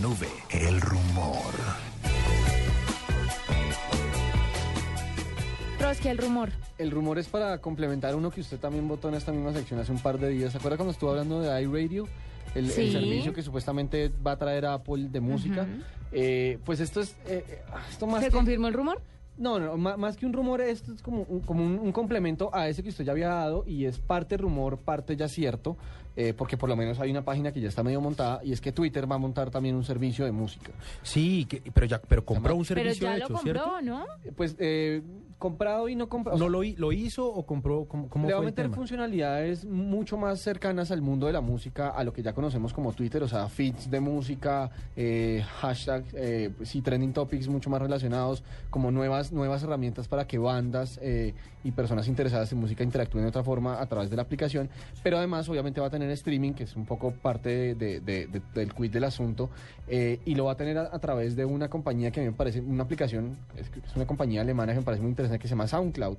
nube, el rumor. Trotsky, el rumor. El rumor es para complementar uno que usted también votó en esta misma sección hace un par de días. ¿Se acuerda cuando estuvo hablando de iRadio? El, servicio que supuestamente va a traer a Apple de música. Eh, pues esto es. eh, eh, esto más ¿Se que- confirmó el rumor? No, no, más que un rumor, esto es como, un, como un, un complemento a ese que usted ya había dado y es parte rumor, parte ya cierto, eh, porque por lo menos hay una página que ya está medio montada y es que Twitter va a montar también un servicio de música. Sí, que- pero ya, pero compró un Pero servicio ya hecho, lo ¿cierto? compró, ¿no? Eh, Pues eh, comprado y no comprado. ¿No lo, lo hizo o compró? ¿Cómo, cómo Le va a meter funcionalidades mucho más cercanas al mundo de la música, a lo que ya conocemos como Twitter, o sea, feeds de música, eh, hashtags, eh, pues sí, trending topics mucho más relacionados, como nuevas, nuevas herramientas para que bandas eh, y personas interesadas en música interactúen de otra forma a través de la aplicación, pero además obviamente va a tener streaming, que es un poco parte de- de- de- de- del quid del asunto, eh, y lo va a tener a, a través de una compañía que a mí me parece, una aplicación, es, es una compañía alemana que me parece muy interesante, que se llama SoundCloud.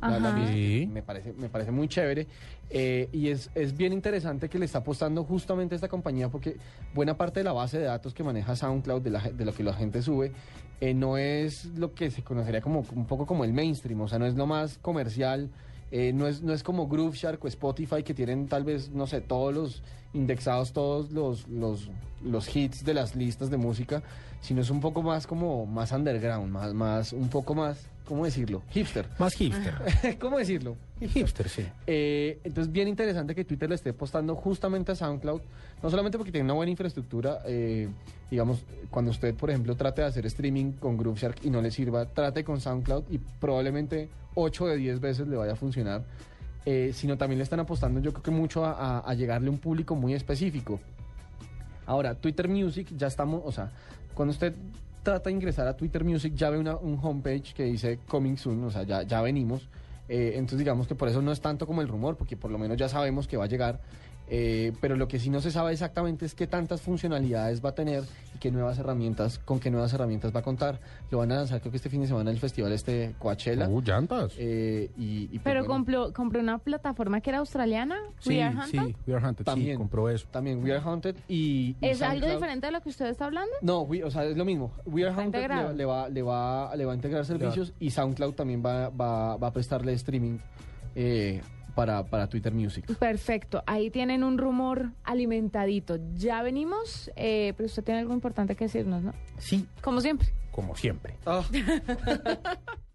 La- la misma, me parece, me parece muy chévere. eh, y es, es bien interesante que le está apostando justamente a esta compañía porque buena parte de la base de datos que maneja SoundCloud, de, la de lo que la gente sube, eh, no es lo que se conocería como un poco como el mainstream, o sea, no es lo más comercial. eh, no, es, no es como Groove Shark o Spotify que tienen tal vez, no sé, todos los indexados, todos los, los, los hits de las listas de música, sino es un poco más como más underground, más, más un poco más, ¿cómo decirlo? Hipster. Más hipster. ¿Cómo decirlo? hipster, sí. Eh, entonces, bien interesante que Twitter le esté apostando justamente a SoundCloud, no solamente porque tiene una buena infraestructura, eh, digamos, cuando usted, por ejemplo, trate de hacer streaming con Groove Shark y no le sirva, trate con SoundCloud y probablemente 8 de 10 veces le vaya a funcionar, eh, sino también le están apostando, yo creo que mucho a, a- a llegarle a un público muy específico. Ahora, Twitter Music, ya estamos, o sea, cuando usted trata de ingresar a Twitter Music, ya ve una, un homepage que dice Coming Soon, o sea, ya, ya venimos. Eh, entonces, digamos que por eso no es tanto como el rumor, porque por lo menos ya sabemos que va a llegar. Eh, pero lo que sí no se sabe exactamente es qué tantas funcionalidades va a tener y qué nuevas herramientas, con qué nuevas herramientas va a contar. Lo van a lanzar creo que este fin de semana en el festival este Coachella. Uh, llantas. Eh, y, y pues, Pero bueno, compró, compró una plataforma que era australiana, sí, We Are Hunted. sí, We Are Hunted, sí, También. compró eso. también We Are Haunted y... y ¿Es algo SoundCloud. diferente de lo que usted está hablando? No, we- o sea, es lo mismo. We Are Está Haunted integrado. le, le va, le, va, le va a integrar servicios y SoundCloud también va, va, va a prestarle streaming eh, para, para Twitter Music. Perfecto, ahí tienen un rumor alimentadito. Ya venimos, eh, pero usted tiene algo importante que decirnos, ¿no? Sí, Como siempre. como siempre. Ah.